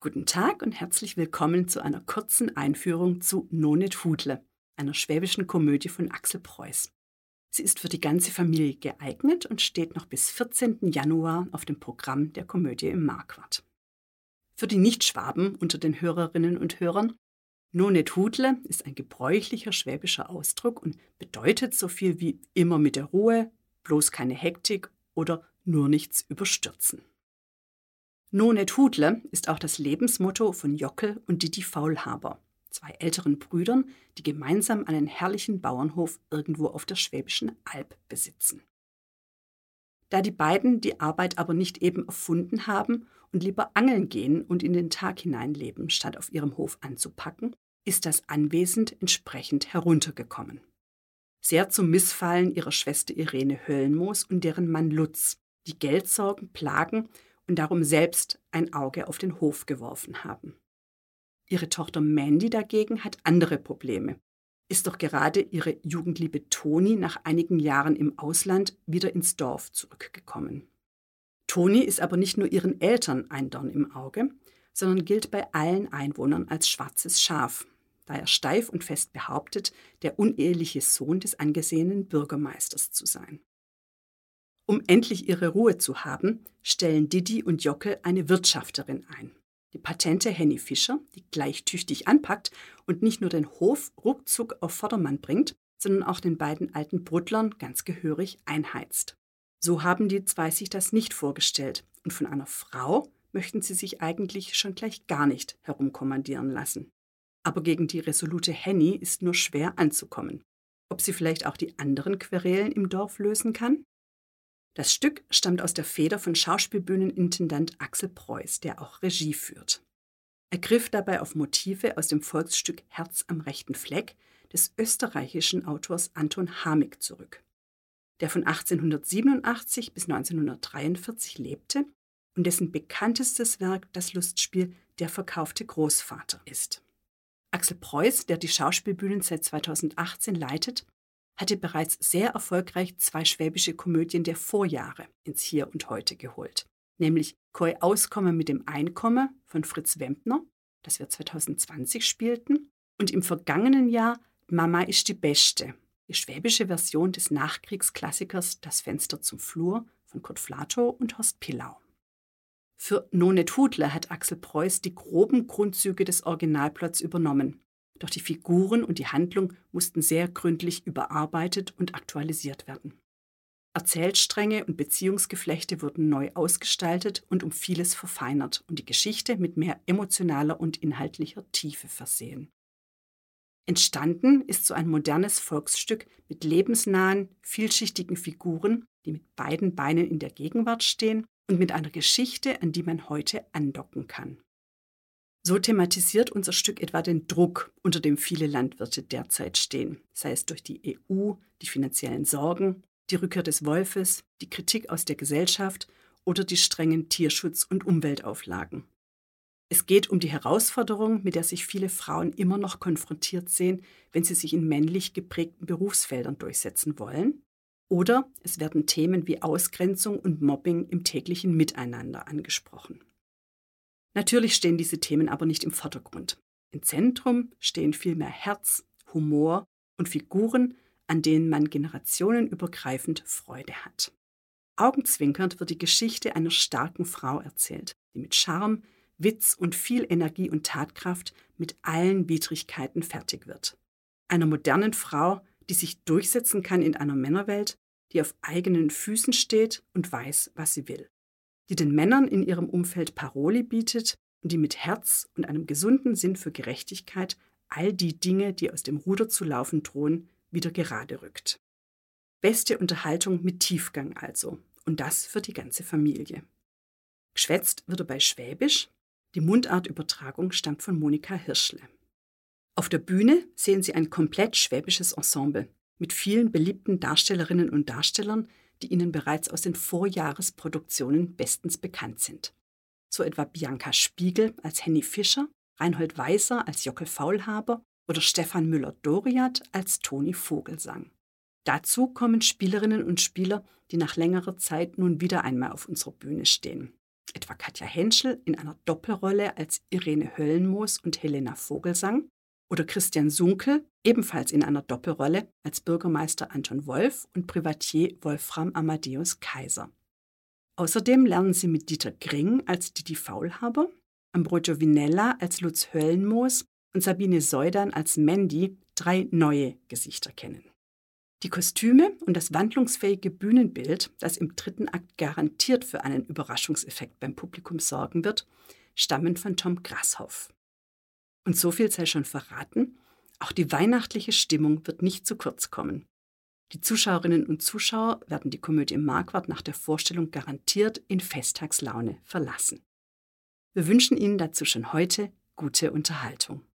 Guten Tag und herzlich willkommen zu einer kurzen Einführung zu Nonet Hudle, einer schwäbischen Komödie von Axel Preuß. Sie ist für die ganze Familie geeignet und steht noch bis 14. Januar auf dem Programm der Komödie im Marquardt. Für die Nichtschwaben unter den Hörerinnen und Hörern, Nonet Hudle ist ein gebräuchlicher schwäbischer Ausdruck und bedeutet so viel wie immer mit der Ruhe, bloß keine Hektik oder nur nichts überstürzen. Nonet Hudle ist auch das Lebensmotto von Jockel und Didi Faulhaber, zwei älteren Brüdern, die gemeinsam einen herrlichen Bauernhof irgendwo auf der Schwäbischen Alb besitzen. Da die beiden die Arbeit aber nicht eben erfunden haben und lieber angeln gehen und in den Tag hineinleben, statt auf ihrem Hof anzupacken, ist das Anwesend entsprechend heruntergekommen. Sehr zum Missfallen ihrer Schwester Irene Höllenmoos und deren Mann Lutz, die Geldsorgen plagen und darum selbst ein Auge auf den Hof geworfen haben. Ihre Tochter Mandy dagegen hat andere Probleme, ist doch gerade ihre Jugendliebe Toni nach einigen Jahren im Ausland wieder ins Dorf zurückgekommen. Toni ist aber nicht nur ihren Eltern ein Dorn im Auge, sondern gilt bei allen Einwohnern als schwarzes Schaf, da er steif und fest behauptet, der uneheliche Sohn des angesehenen Bürgermeisters zu sein. Um endlich ihre Ruhe zu haben, stellen Didi und Jocke eine Wirtschafterin ein. Die patente Henny Fischer, die gleich tüchtig anpackt und nicht nur den Hof ruckzuck auf Vordermann bringt, sondern auch den beiden alten Bruttlern ganz gehörig einheizt. So haben die zwei sich das nicht vorgestellt und von einer Frau möchten sie sich eigentlich schon gleich gar nicht herumkommandieren lassen. Aber gegen die resolute Henny ist nur schwer anzukommen. Ob sie vielleicht auch die anderen Querelen im Dorf lösen kann? Das Stück stammt aus der Feder von Schauspielbühnenintendant Axel Preuß, der auch Regie führt. Er griff dabei auf Motive aus dem Volksstück Herz am rechten Fleck des österreichischen Autors Anton Hamig zurück, der von 1887 bis 1943 lebte und dessen bekanntestes Werk das Lustspiel Der verkaufte Großvater ist. Axel Preuß, der die Schauspielbühnen seit 2018 leitet, hatte bereits sehr erfolgreich zwei schwäbische Komödien der Vorjahre ins Hier und Heute geholt, nämlich Koi Auskomme mit dem Einkommen von Fritz Wempner, das wir 2020 spielten, und im vergangenen Jahr Mama ist die Beste, die schwäbische Version des Nachkriegsklassikers Das Fenster zum Flur von Kurt Flato und Horst Pillau. Für Nonet Hudler hat Axel Preuß die groben Grundzüge des Originalplots übernommen doch die Figuren und die Handlung mussten sehr gründlich überarbeitet und aktualisiert werden. Erzählstränge und Beziehungsgeflechte wurden neu ausgestaltet und um vieles verfeinert und die Geschichte mit mehr emotionaler und inhaltlicher Tiefe versehen. Entstanden ist so ein modernes Volksstück mit lebensnahen, vielschichtigen Figuren, die mit beiden Beinen in der Gegenwart stehen und mit einer Geschichte, an die man heute andocken kann. So thematisiert unser Stück etwa den Druck, unter dem viele Landwirte derzeit stehen, sei es durch die EU, die finanziellen Sorgen, die Rückkehr des Wolfes, die Kritik aus der Gesellschaft oder die strengen Tierschutz- und Umweltauflagen. Es geht um die Herausforderung, mit der sich viele Frauen immer noch konfrontiert sehen, wenn sie sich in männlich geprägten Berufsfeldern durchsetzen wollen. Oder es werden Themen wie Ausgrenzung und Mobbing im täglichen Miteinander angesprochen. Natürlich stehen diese Themen aber nicht im Vordergrund. Im Zentrum stehen vielmehr Herz, Humor und Figuren, an denen man generationenübergreifend Freude hat. Augenzwinkernd wird die Geschichte einer starken Frau erzählt, die mit Charme, Witz und viel Energie und Tatkraft mit allen Widrigkeiten fertig wird. Einer modernen Frau, die sich durchsetzen kann in einer Männerwelt, die auf eigenen Füßen steht und weiß, was sie will die den Männern in ihrem Umfeld Paroli bietet und die mit Herz und einem gesunden Sinn für Gerechtigkeit all die Dinge, die aus dem Ruder zu laufen drohen, wieder gerade rückt. Beste Unterhaltung mit Tiefgang also, und das für die ganze Familie. Geschwätzt wird dabei Schwäbisch, die Mundartübertragung stammt von Monika Hirschle. Auf der Bühne sehen Sie ein komplett schwäbisches Ensemble mit vielen beliebten Darstellerinnen und Darstellern, die Ihnen bereits aus den Vorjahresproduktionen bestens bekannt sind. So etwa Bianca Spiegel als Henny Fischer, Reinhold Weiser als Jockel Faulhaber oder Stefan Müller-Doriat als Toni Vogelsang. Dazu kommen Spielerinnen und Spieler, die nach längerer Zeit nun wieder einmal auf unserer Bühne stehen. etwa Katja Henschel in einer Doppelrolle als Irene Höllenmoos und Helena Vogelsang oder Christian Sunkel ebenfalls in einer Doppelrolle als Bürgermeister Anton Wolf und Privatier Wolfram Amadeus Kaiser. Außerdem lernen Sie mit Dieter Gring als Didi Faulhaber, Ambrogio Vinella als Lutz Höllenmoos und Sabine Seudan als Mandy drei neue Gesichter kennen. Die Kostüme und das wandlungsfähige Bühnenbild, das im dritten Akt garantiert für einen Überraschungseffekt beim Publikum sorgen wird, stammen von Tom Grashoff. Und so viel sei schon verraten, auch die weihnachtliche Stimmung wird nicht zu kurz kommen. Die Zuschauerinnen und Zuschauer werden die Komödie Marquardt nach der Vorstellung garantiert in Festtagslaune verlassen. Wir wünschen Ihnen dazu schon heute gute Unterhaltung.